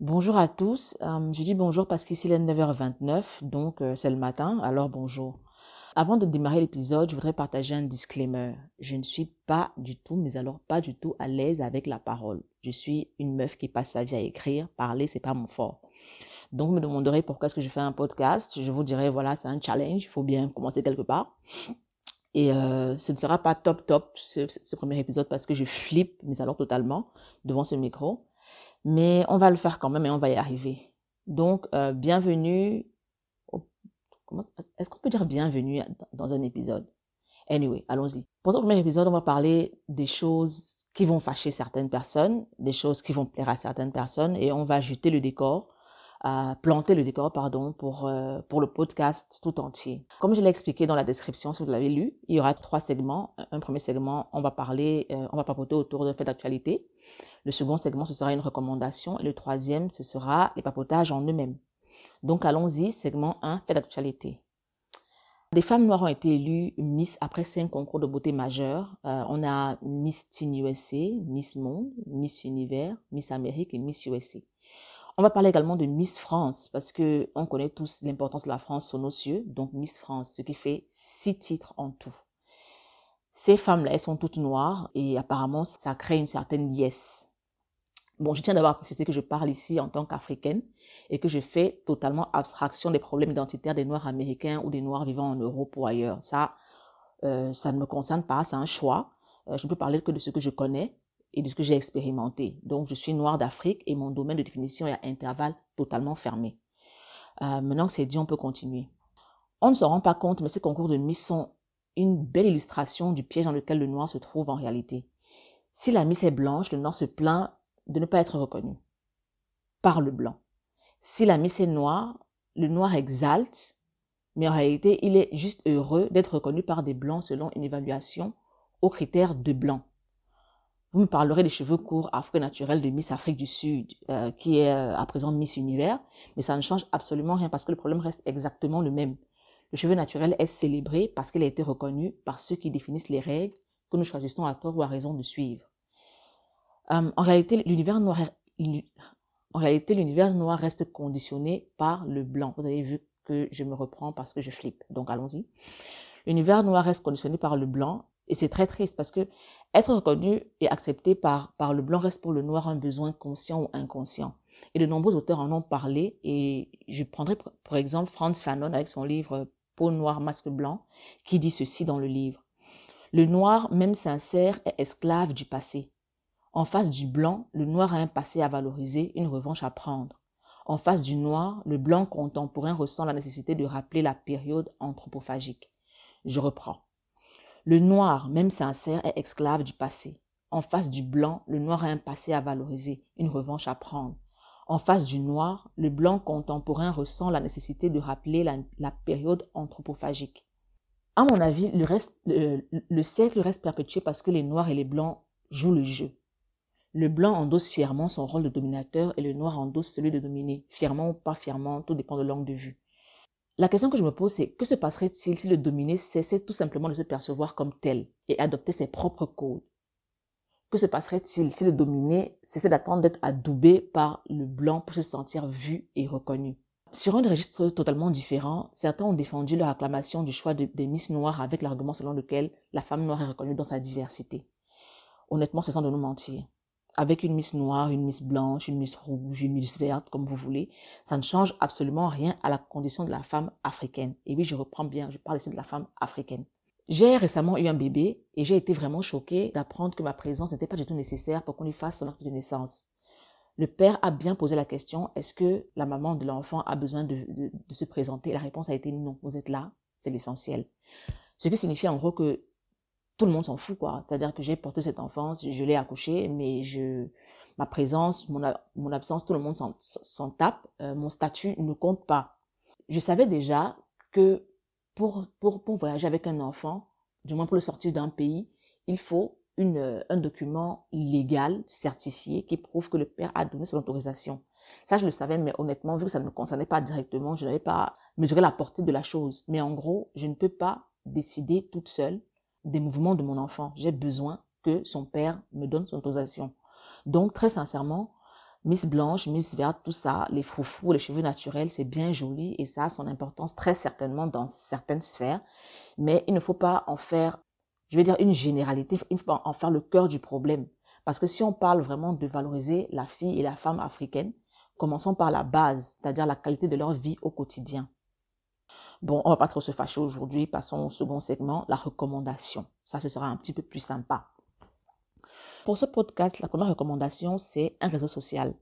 Bonjour à tous. Euh, je dis bonjour parce qu'ici il est 9h29, donc euh, c'est le matin, alors bonjour. Avant de démarrer l'épisode, je voudrais partager un disclaimer. Je ne suis pas du tout, mais alors pas du tout à l'aise avec la parole. Je suis une meuf qui passe sa vie à écrire, parler, c'est pas mon fort. Donc, vous me demanderez pourquoi est-ce que je fais un podcast. Je vous dirai, voilà, c'est un challenge, il faut bien commencer quelque part. Et euh, ce ne sera pas top top ce, ce, premier épisode parce que je flippe, mais alors totalement, devant ce micro mais on va le faire quand même et on va y arriver. Donc, euh, bienvenue. Est-ce qu'on peut dire bienvenue dans un épisode? Anyway, allons-y. Pour ce premier épisode, on va parler des choses qui vont fâcher certaines personnes, des choses qui vont plaire à certaines personnes, et on va jeter le décor, euh, planter le décor, pardon, pour, euh, pour le podcast tout entier. Comme je l'ai expliqué dans la description, si vous l'avez lu, il y aura trois segments. Un premier segment, on va parler, on va papoter autour de faits d'actualité. Le second segment, ce sera une recommandation. Et le troisième, ce sera les papotages en eux-mêmes. Donc allons-y, segment 1, fait d'actualité. Des femmes noires ont été élues Miss après cinq concours de beauté majeurs. Euh, on a Miss Teen USA, Miss Monde, Miss Univers, Miss Amérique et Miss USA. On va parler également de Miss France parce que on connaît tous l'importance de la France sur nos cieux. Donc Miss France, ce qui fait six titres en tout. Ces femmes-là, elles sont toutes noires et apparemment ça crée une certaine liesse. Bon, je tiens d'abord à préciser que je parle ici en tant qu'Africaine et que je fais totalement abstraction des problèmes identitaires des Noirs américains ou des Noirs vivant en Europe ou ailleurs. Ça, euh, ça ne me concerne pas, c'est un choix. Euh, je ne peux parler que de ce que je connais et de ce que j'ai expérimenté. Donc, je suis Noire d'Afrique et mon domaine de définition est à intervalles totalement fermé. Euh, maintenant que c'est dit, on peut continuer. On ne se rend pas compte, mais ces concours de Miss sont une belle illustration du piège dans lequel le noir se trouve en réalité. Si la Miss est blanche, le noir se plaint de ne pas être reconnu par le blanc. Si la Miss est noire, le noir exalte, mais en réalité, il est juste heureux d'être reconnu par des blancs selon une évaluation aux critères de blanc. Vous me parlerez des cheveux courts afro-naturels de Miss Afrique du Sud, euh, qui est euh, à présent Miss Univers, mais ça ne change absolument rien parce que le problème reste exactement le même. Le cheveu naturel est célébré parce qu'il a été reconnu par ceux qui définissent les règles que nous choisissons à tort ou à raison de suivre. Euh, en réalité, l'univers noir, en réalité, l'univers noir reste conditionné par le blanc. Vous avez vu que je me reprends parce que je flippe. Donc allons-y. L'univers noir reste conditionné par le blanc et c'est très triste parce que être reconnu et accepté par, par le blanc reste pour le noir un besoin conscient ou inconscient. Et de nombreux auteurs en ont parlé et je prendrai pour exemple Franz Fanon avec son livre Peau noire, masque blanc qui dit ceci dans le livre. Le noir, même sincère, est esclave du passé. En face du blanc, le noir a un passé à valoriser, une revanche à prendre. En face du noir, le blanc contemporain ressent la nécessité de rappeler la période anthropophagique. Je reprends. Le noir, même sincère, est esclave du passé. En face du blanc, le noir a un passé à valoriser, une revanche à prendre. En face du noir, le blanc contemporain ressent la nécessité de rappeler la, période anthropophagique. À mon avis, le, reste, le, le siècle reste perpétué parce que les noirs et les blancs jouent le jeu. Le blanc endosse fièrement son rôle de dominateur et le noir endosse celui de dominer. Fièrement ou pas fièrement, tout dépend de l'angle de vue. La question que je me pose, c'est que se passerait-il si le dominé cessait tout simplement de se percevoir comme tel et adoptait ses propres codes? Que se passerait-il si le dominé cessait d'attendre d'être adoubé par le blanc pour se sentir vu et reconnu? Sur un registre totalement différent, certains ont défendu leur acclamation du choix des Miss Noires avec l'argument selon lequel la femme noire est reconnue dans sa diversité. Honnêtement, c'est sans de nous mentir avec une miss noire, une miss blanche, une miss rouge, une miss verte, comme vous voulez, ça ne change absolument rien à la condition de la femme africaine. Et oui, je reprends bien, je parle ici de la femme africaine. J'ai récemment eu un bébé et j'ai été vraiment choquée d'apprendre que ma présence n'était pas du tout nécessaire pour qu'on lui fasse son acte de naissance. Le père a bien posé la question, est-ce que la maman de l'enfant a besoin de, de se présenter? La réponse a été non, vous êtes là, c'est l'essentiel. Ce qui signifie en gros que tout le monde s'en fout, quoi. C'est-à-dire que j'ai porté cette enfance, je l'ai accouché, mais je, ma présence, mon, mon absence, tout le monde s'en tape. Euh, mon statut ne compte pas. Je savais déjà que pour, pour, pour voyager avec un enfant, du moins pour le sortir d'un pays, il faut une, un document légal, certifié, qui prouve que le père a donné son autorisation. Ça, je le savais, mais honnêtement, vu que ça ne me concernait pas directement, je n'avais pas mesuré la portée de la chose. Mais en gros, je ne peux pas décider toute seule des mouvements de mon enfant. J'ai besoin que son père me donne son autorisation. Donc, très sincèrement, Miss Blanche, Miss Verte, tout ça, les froufrous, les cheveux naturels, c'est bien joli et ça a son importance très certainement dans certaines sphères. Mais il ne faut pas en faire, je vais dire une généralité, il ne faut pas en faire le cœur du problème. Parce que si on parle vraiment de valoriser la fille et la femme africaine, commençons par la base, c'est-à-dire la qualité de leur vie au quotidien. Bon, on va pas trop se fâcher aujourd'hui, passons au second segment, la recommandation. Ça, ce sera un petit peu plus sympa. Pour ce podcast, la première recommandation, c'est un réseau social.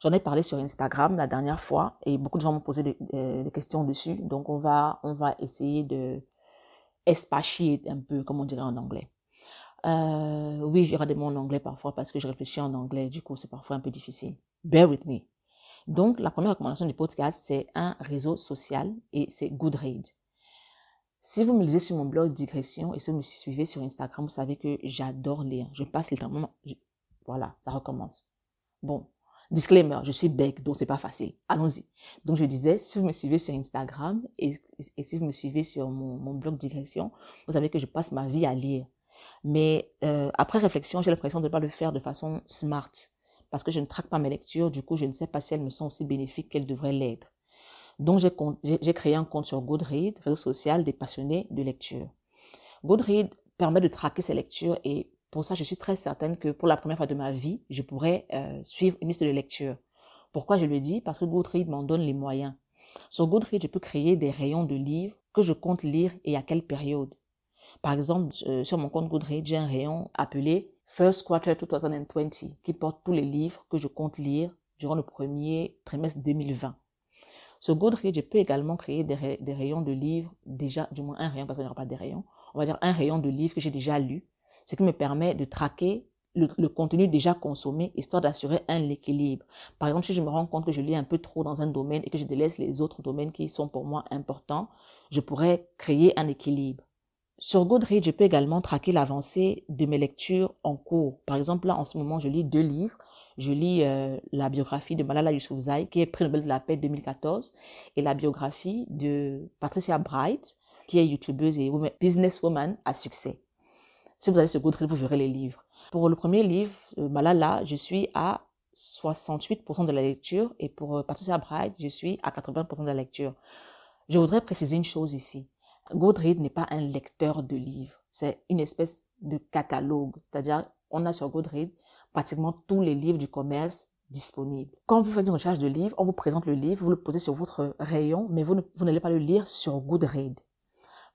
J'en ai parlé sur Instagram la dernière fois et beaucoup de gens m'ont posé des, questions dessus. Donc, on va, on va essayer de espacher un peu, comme on dirait en anglais. Euh, oui, j'aurai des mots en anglais parfois parce que je réfléchis en anglais. Du coup, c'est parfois un peu difficile. Bear with me. Donc, la première recommandation du podcast, c'est un réseau social et c'est Goodread. Si vous me lisez sur mon blog Digression et si vous me suivez sur Instagram, vous savez que j'adore lire. Je passe le temps. Voilà, ça recommence. Bon, disclaimer, je suis bec, donc c'est pas facile. Allons-y. Donc je disais, si vous me suivez sur Instagram et, si vous me suivez sur mon, blog Digression, vous savez que je passe ma vie à lire. Mais euh, après réflexion, j'ai l'impression de ne pas le faire de façon smart parce que je ne traque pas mes lectures. Du coup, je ne sais pas si elles me sont aussi bénéfiques qu'elles devraient l'être. Donc, j'ai créé un compte sur Goodread, réseau social des passionnés de lecture. Goodread permet de traquer ces lectures et pour ça, je suis très certaine que pour la première fois de ma vie, je pourrais euh, suivre une liste de lecture. Pourquoi je le dis? Parce que Goodread m'en donne les moyens. Sur Goodread, je peux créer des rayons de livres que je compte lire et à quelle période. Par exemple, euh, sur mon compte Goodread, j'ai un rayon appelé First Quarter 2020 qui porte tous les livres que je compte lire durant le premier trimestre 2020. Sur Goodreads, je peux également créer des, rayons de livres, déjà, du moins un rayon, parce qu'il n'y aura pas des rayons, on va dire un rayon de livres que j'ai déjà lu, ce qui me permet de traquer le, contenu déjà consommé, histoire d'assurer un équilibre. Par exemple, si je me rends compte que je lis un peu trop dans un domaine et que je délaisse les autres domaines qui sont pour moi importants, je pourrais créer un équilibre. Sur Goodreads, je peux également traquer l'avancée de mes lectures en cours. Par exemple, là, en ce moment, je lis deux livres je lis euh, la biographie de Malala Yousafzai, qui est prix Nobel de la paix 2014, et la biographie de Patricia Bright, qui est youtubeuse et businesswoman à succès. Si vous allez sur Goodreads, vous verrez les livres. Pour le premier livre, euh, Malala, je suis à 68% de la lecture et pour euh, Patricia Bright, je suis à 80% de la lecture. Je voudrais préciser une chose ici. Goodreads n'est pas un lecteur de livres, c'est une espèce de catalogue. C'est-à-dire, on a sur Goodreads pratiquement tous les livres du commerce disponibles. Quand vous faites une recherche de livres, on vous présente le livre, vous le posez sur votre rayon, mais vous, n'allez pas le lire sur Goodreads.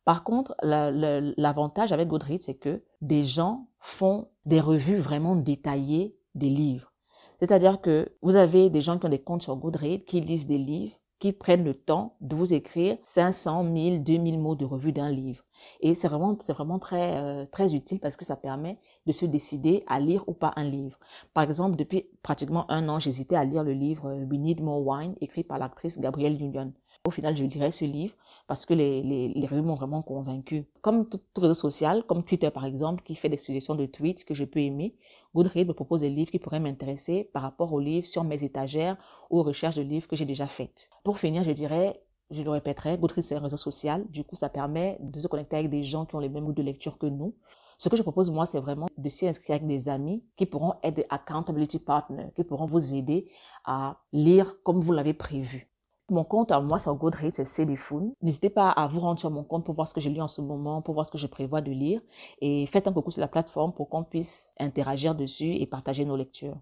Par contre, l'avantage avec Goodreads, c'est que des gens font des revues vraiment détaillées des livres. C'est-à-dire que vous avez des gens qui ont des comptes sur Goodreads, qui lisent des livres, qui prennent le temps de vous écrire 500, 1000, 2000 mots de revue d'un livre. Et c'est vraiment, c'est vraiment très, euh, très utile parce que ça permet de se décider à lire ou pas un livre. Par exemple, depuis pratiquement un an, j'hésitais à lire le livre euh, We Need More Wine, écrit par l'actrice Gabrielle Union. Au final, je lirai ce livre parce que les, les, les revues m'ont vraiment convaincu. Comme tout, réseau social, comme Twitter par exemple, qui fait des suggestions de tweets que je peux aimer, Goodreads me propose des livres qui pourraient m'intéresser par rapport aux livres sur mes étagères ou aux recherches de livres que j'ai déjà faites. Pour finir, je dirais, je le répéterai, Goodreads c'est un réseau social. Du coup, ça permet de se connecter avec des gens qui ont les mêmes goûts de lecture que nous. Ce que je propose, moi, c'est vraiment de s'y inscrire avec des amis qui pourront être des accountability partners, qui pourront vous aider à lire comme vous l'avez prévu. Mon compte à moi sur Goodreads, c'est Célifoun. N'hésitez pas à vous rendre sur mon compte pour voir ce que je lis en ce moment, pour voir ce que je prévois de lire. Et faites un coucou sur la plateforme pour qu'on puisse interagir dessus et partager nos lectures.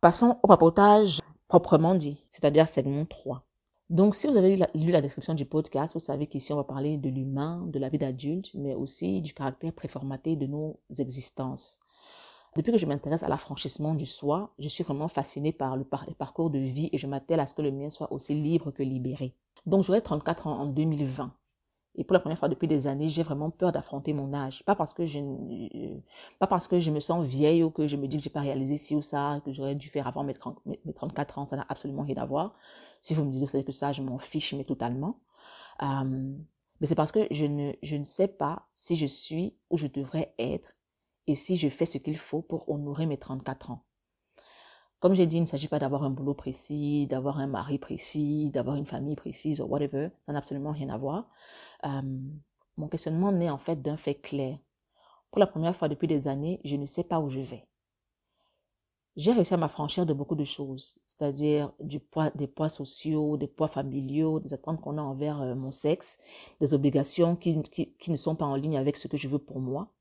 Passons au papotage proprement dit, c'est-à-dire segment 3. Donc, si vous avez lu la, description du podcast, vous savez qu'ici, on va parler de l'humain, de la vie d'adulte, mais aussi du caractère préformaté de nos existences. Depuis que je m'intéresse à l'affranchissement du soi, je suis vraiment fascinée par le parcours de vie et je m'attelle à ce que le mien soit aussi libre que libéré. Donc j'aurai 34 ans en 2020. Et pour la première fois depuis des années, j'ai vraiment peur d'affronter mon âge. Pas parce que je euh, pas parce que je me sens vieille ou que je me dis que j'ai pas réalisé ci ou ça, que j'aurais dû faire avant mes, 34 ans, ça n'a absolument rien à voir. Si vous me savez que ça, je m'en fiche, mais totalement. Euh, mais c'est parce que je ne, je ne sais pas si je suis où je devrais être et si je fais ce qu'il faut pour honorer mes 34 ans? Comme j'ai dit, il ne s'agit pas d'avoir un boulot précis, d'avoir un mari précis, d'avoir une famille précise ou whatever. Ça n'a absolument rien à voir. Mon questionnement naît en fait d'un fait clair. Pour la première fois depuis des années, je ne sais pas où je vais. j'ai réussi à m'affranchir de beaucoup de choses, c'est-à-dire du poids, des poids sociaux, des poids familiaux, des attentes qu'on a envers euh, mon sexe, des obligations qui, ne sont pas en ligne avec ce que je veux pour moi.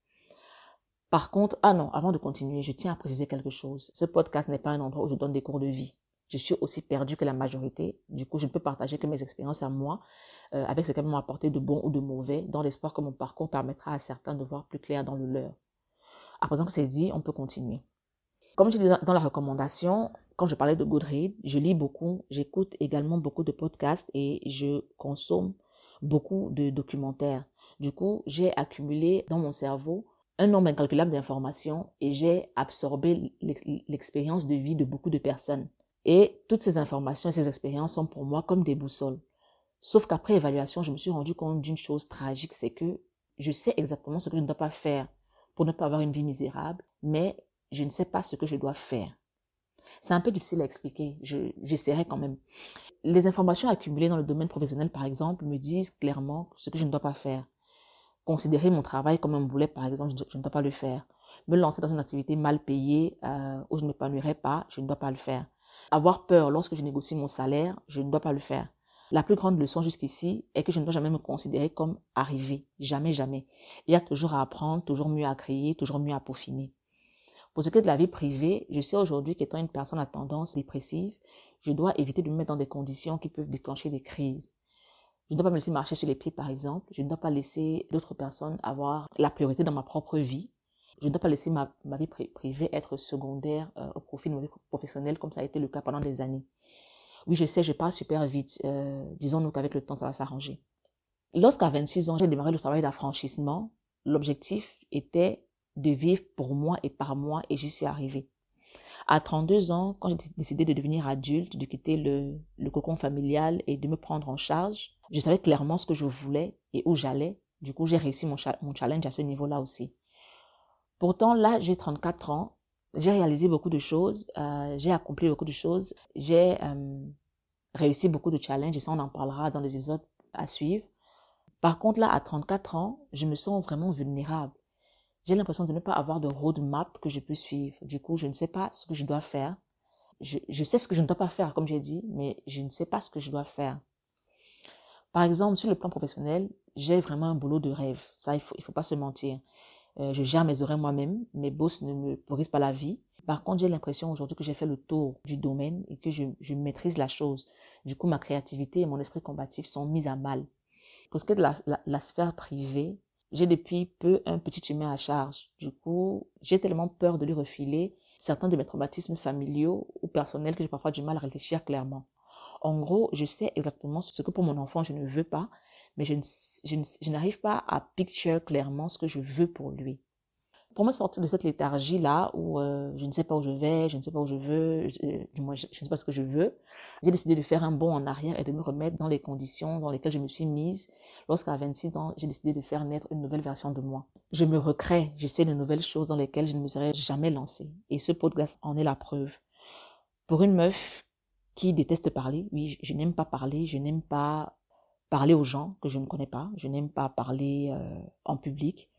Par contre, ah non, avant de continuer, je tiens à préciser quelque chose. Ce podcast n'est pas un endroit où je donne des cours de vie. Je suis aussi perdu que la majorité. Du coup, je ne peux partager que mes expériences à moi, euh, avec ce qu'elles m'ont apporté de bon ou de mauvais, dans l'espoir que mon parcours permettra à certains de voir plus clair dans le leur. À présent que c'est dit, on peut continuer. Comme je disais dans la recommandation, quand je parlais de Goodread, je lis beaucoup, j'écoute également beaucoup de podcasts et je consomme beaucoup de documentaires. Du coup, j'ai accumulé dans mon cerveau un nombre incalculable d'informations et j'ai absorbé l'expérience de vie de beaucoup de personnes. Et toutes ces informations et ces expériences sont pour moi comme des boussoles. Sauf qu'après évaluation, je me suis rendu compte d'une chose tragique, c'est que je sais exactement ce que je ne dois pas faire pour ne pas avoir une vie misérable, mais je ne sais pas ce que je dois faire. C'est un peu difficile à expliquer, j'essaierai quand même. Les informations accumulées dans le domaine professionnel, par exemple, me disent clairement ce que je ne dois pas faire. Considérer mon travail comme un boulet, par exemple, je ne dois pas le faire. Me lancer dans une activité mal payée euh, où je ne m'épanouirai pas, je ne dois pas le faire. Avoir peur lorsque je négocie mon salaire, je ne dois pas le faire. La plus grande leçon jusqu'ici est que je ne dois jamais me considérer comme arrivé. Jamais, jamais. Il y a toujours à apprendre, toujours mieux à créer, toujours mieux à peaufiner. Pour ce qui est de la vie privée, je sais aujourd'hui qu'étant une personne à tendance dépressive, je dois éviter de me mettre dans des conditions qui peuvent déclencher des crises. Je ne dois pas me laisser marcher sur les pieds, par exemple. Je ne dois pas laisser d'autres personnes avoir la priorité dans ma propre vie. Je ne dois pas laisser ma, vie privée être secondaire euh, au profit de ma vie professionnelle, comme ça a été le cas pendant des années. Oui, je sais, je parle super vite. Euh, disons-nous qu'avec le temps, ça va s'arranger. Lorsqu'à 26 ans, j'ai démarré le travail d'affranchissement, l'objectif était de vivre pour moi et par moi et j'y suis arrivée. À 32 ans, quand j'ai décidé de devenir adulte, de quitter le, le cocon familial et de me prendre en charge, je savais clairement ce que je voulais et où j'allais. Du coup, j'ai réussi mon, mon challenge à ce niveau-là aussi. Pourtant, là, j'ai 34 ans, j'ai réalisé beaucoup de choses, euh, j'ai accompli beaucoup de choses, j'ai euh, réussi beaucoup de challenges et ça, on en parlera dans les épisodes à suivre. Par contre, là, à 34 ans, je me sens vraiment vulnérable j'ai l'impression de ne pas avoir de roadmap que je peux suivre. Du coup, je ne sais pas ce que je dois faire. Je, je sais ce que je ne dois pas faire, comme j'ai dit, mais je ne sais pas ce que je dois faire. Par exemple, sur le plan professionnel, j'ai vraiment un boulot de rêve. Ça, il faut, il faut pas se mentir. Euh, je gère mes horaires moi-même. Mes boss ne me pourrissent pas la vie. Par contre, j'ai l'impression aujourd'hui que j'ai fait le tour du domaine et que je, maîtrise la chose. Du coup, ma créativité et mon esprit combatif sont mis à mal. Pour ce qui est de la, la, la sphère privée, j'ai depuis peu un petit humain à charge. Du coup, j'ai tellement peur de lui refiler certains de mes traumatismes familiaux ou personnels que j'ai parfois du mal à réfléchir clairement. En gros, je sais exactement ce que pour mon enfant je ne veux pas, mais je, je n'arrive pas à picture clairement ce que je veux pour lui pour me sortir de cette léthargie-là où euh, je ne sais pas où je vais, je ne sais pas où je veux, je, du moins je, ne sais pas ce que je veux, j'ai décidé de faire un bond en arrière et de me remettre dans les conditions dans lesquelles je me suis mise lorsqu'à 26 ans, j'ai décidé de faire naître une nouvelle version de moi. Je me recrée, j'essaie de nouvelles choses dans lesquelles je ne me serais jamais lancée. Et ce podcast en est la preuve. Pour une meuf qui déteste parler, oui, je, n'aime pas parler, je n'aime pas parler aux gens que je ne connais pas, je n'aime pas parler euh, en public.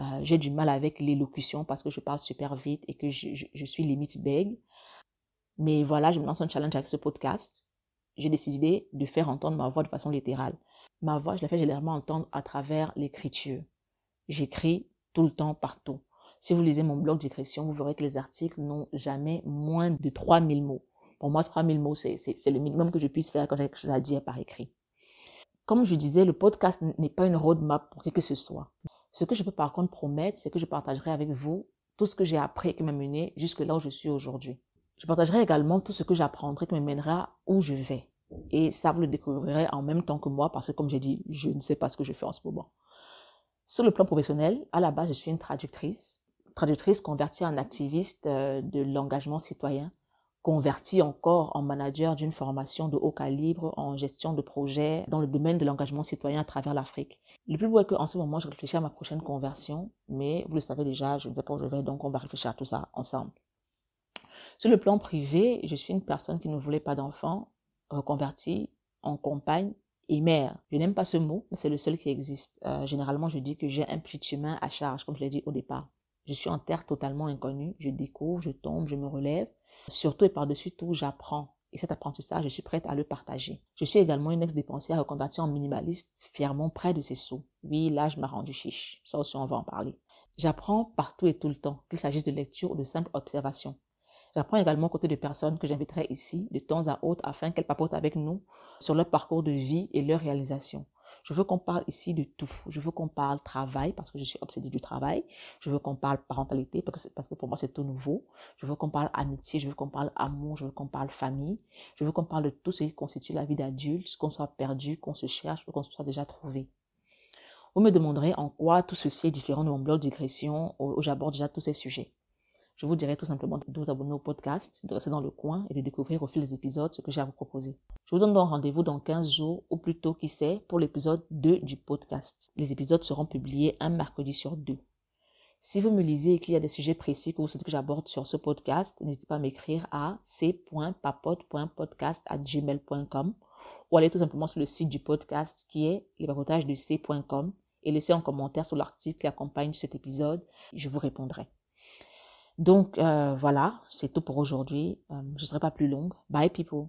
Euh, j'ai du mal avec l'élocution parce que je parle super vite et que je, je, suis limite bègue. Mais voilà, je me lance un challenge avec ce podcast. J'ai décidé de faire entendre ma voix de façon littérale. Ma voix, je la fais généralement entendre à travers l'écriture. J'écris tout le temps, partout. Si vous lisez mon blog d'écriture, vous verrez que les articles n'ont jamais moins de 3000 mots. Pour moi, 3000 mots, c'est le minimum que je puisse faire quand j'ai quelque chose à dire par écrit. Comme je disais, le podcast n'est pas une roadmap pour qui que ce soit. Ce que je peux par contre promettre, c'est que je partagerai avec vous tout ce que j'ai appris et qui m'a mené jusque là où je suis aujourd'hui. Je partagerai également tout ce que j'apprendrai qui me mènera où je vais. Et ça, vous le découvrirez en même temps que moi parce que, comme j'ai dit, je ne sais pas ce que je fais en ce moment. Sur le plan professionnel, à la base, je suis une traductrice. Traductrice convertie en activiste euh, de l'engagement citoyen converti encore en manager d'une formation de haut calibre en gestion de projets dans le domaine de l'engagement citoyen à travers l'Afrique. Le plus beau est qu'en ce moment, je réfléchis à ma prochaine conversion, mais vous le savez déjà, je ne sais pas où je vais, donc on va réfléchir à tout ça ensemble. Sur le plan privé, je suis une personne qui ne voulait pas d'enfants, reconvertie en compagne et mère. Je n'aime pas ce mot, mais c'est le seul qui existe. Euh, généralement, je dis que j'ai un petit chemin à charge, comme je l'ai dit au départ. Je suis en terre totalement inconnue, je découvre, je tombe, je me relève. Surtout et par-dessus tout, j'apprends. Et cet apprentissage, je suis prête à le partager. Je suis également une ex-dépensière reconvertie en minimaliste, fièrement près de ses sous. Oui, là, je m'a rendu chiche. Ça aussi, on va en parler. J'apprends partout et tout le temps, qu'il s'agisse de lecture ou de simple observation. J'apprends également côté de personnes que j'inviterai ici de temps à autre afin qu'elles papotent avec nous sur leur parcours de vie et leur réalisation. Je veux qu'on parle ici de tout. Je veux qu'on parle travail parce que je suis obsédée du travail. Je veux qu'on parle parentalité parce que, pour moi c'est tout nouveau. Je veux qu'on parle amitié. Je veux qu'on parle amour. Je veux qu'on parle famille. Je veux qu'on parle de tout ce qui constitue la vie d'adulte, qu'on soit perdu, qu'on se cherche ou qu'on soit déjà trouvé. Vous me demanderez en quoi tout ceci est différent de mon blog digression où j'aborde déjà tous ces sujets. Je vous dirai tout simplement de vous abonner au podcast, de rester dans le coin et de découvrir au fil des épisodes ce que j'ai à vous proposer. Je vous donne donc rendez-vous dans 15 jours, ou plutôt qui sait, pour l'épisode 2 du podcast. Les épisodes seront publiés un mercredi sur deux. Si vous me lisez et qu'il y a des sujets précis que vous souhaitez que j'aborde sur ce podcast, n'hésitez pas à m'écrire à c.papote.podcast.gmail.com ou aller tout simplement sur le site du podcast qui est lespapotages de c.com et laisser un commentaire sur l'article qui accompagne cet épisode. Je vous répondrai. Donc euh, voilà, c'est tout pour aujourd'hui. Euh, je ne serai pas plus longue. Bye people.